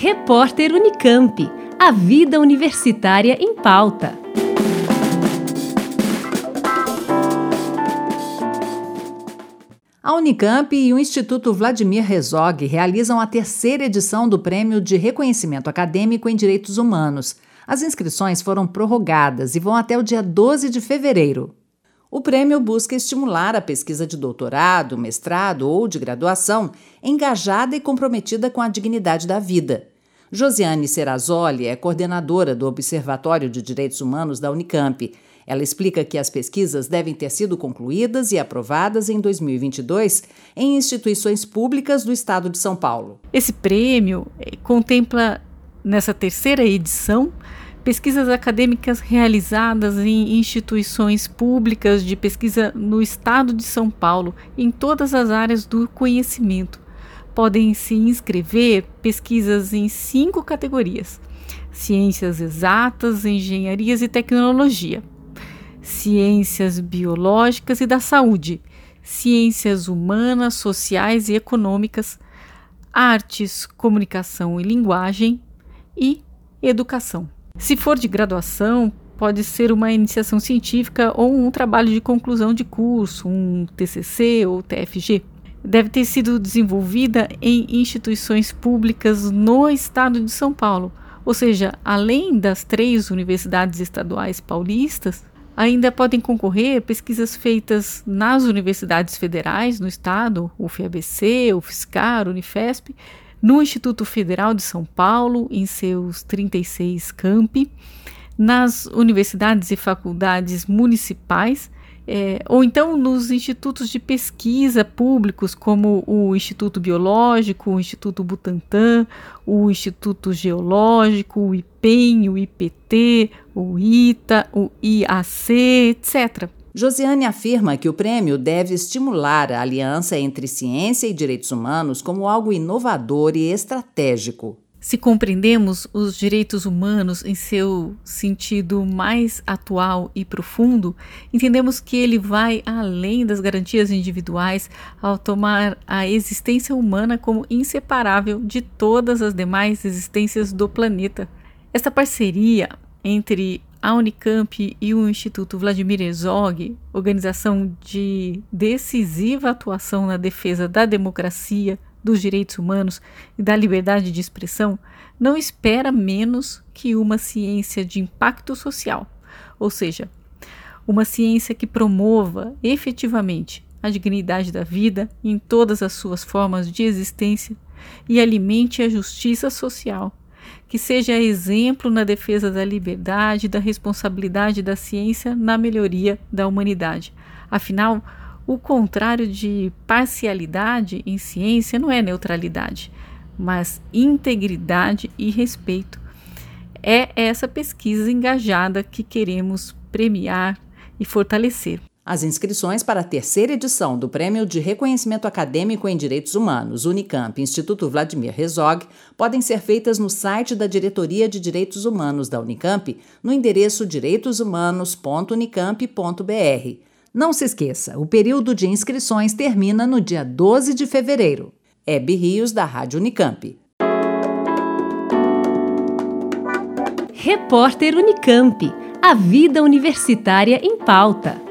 Repórter Unicamp. A vida universitária em pauta. A Unicamp e o Instituto Vladimir Herzog realizam a terceira edição do Prêmio de Reconhecimento Acadêmico em Direitos Humanos. As inscrições foram prorrogadas e vão até o dia 12 de fevereiro. O prêmio busca estimular a pesquisa de doutorado, mestrado ou de graduação engajada e comprometida com a dignidade da vida. Josiane Serrazoli é coordenadora do Observatório de Direitos Humanos da Unicamp. Ela explica que as pesquisas devem ter sido concluídas e aprovadas em 2022 em instituições públicas do estado de São Paulo. Esse prêmio eh, contempla, nessa terceira edição, pesquisas acadêmicas realizadas em instituições públicas de pesquisa no estado de São Paulo, em todas as áreas do conhecimento. Podem se inscrever pesquisas em cinco categorias: ciências exatas, engenharias e tecnologia, ciências biológicas e da saúde, ciências humanas, sociais e econômicas, artes, comunicação e linguagem e educação. Se for de graduação, pode ser uma iniciação científica ou um trabalho de conclusão de curso, um TCC ou TFG. Deve ter sido desenvolvida em instituições públicas no estado de São Paulo, ou seja, além das três universidades estaduais paulistas, ainda podem concorrer pesquisas feitas nas universidades federais no estado, UFABC, UFSCar, Unifesp, no Instituto Federal de São Paulo, em seus 36 campi, nas universidades e faculdades municipais, é, ou então nos institutos de pesquisa públicos, como o Instituto Biológico, o Instituto Butantan, o Instituto Geológico, o IPEM, o IPT, o ITA, o IAC, etc. Josiane afirma que o prêmio deve estimular a aliança entre ciência e direitos humanos como algo inovador e estratégico. Se compreendemos os direitos humanos em seu sentido mais atual e profundo, entendemos que ele vai além das garantias individuais ao tomar a existência humana como inseparável de todas as demais existências do planeta. Esta parceria entre a Unicamp e o Instituto Vladimir Herzog, organização de decisiva atuação na defesa da democracia, dos direitos humanos e da liberdade de expressão, não espera menos que uma ciência de impacto social, ou seja, uma ciência que promova efetivamente a dignidade da vida em todas as suas formas de existência e alimente a justiça social que seja exemplo na defesa da liberdade da responsabilidade da ciência na melhoria da humanidade. Afinal, o contrário de parcialidade em ciência não é neutralidade, mas integridade e respeito. É essa pesquisa engajada que queremos premiar e fortalecer. As inscrições para a terceira edição do Prêmio de Reconhecimento Acadêmico em Direitos Humanos Unicamp Instituto Vladimir Herzog podem ser feitas no site da Diretoria de Direitos Humanos da Unicamp, no endereço direitoshumanos.unicamp.br. Não se esqueça, o período de inscrições termina no dia 12 de fevereiro. Hebe Rios, da Rádio Unicamp. Repórter Unicamp. A vida universitária em pauta.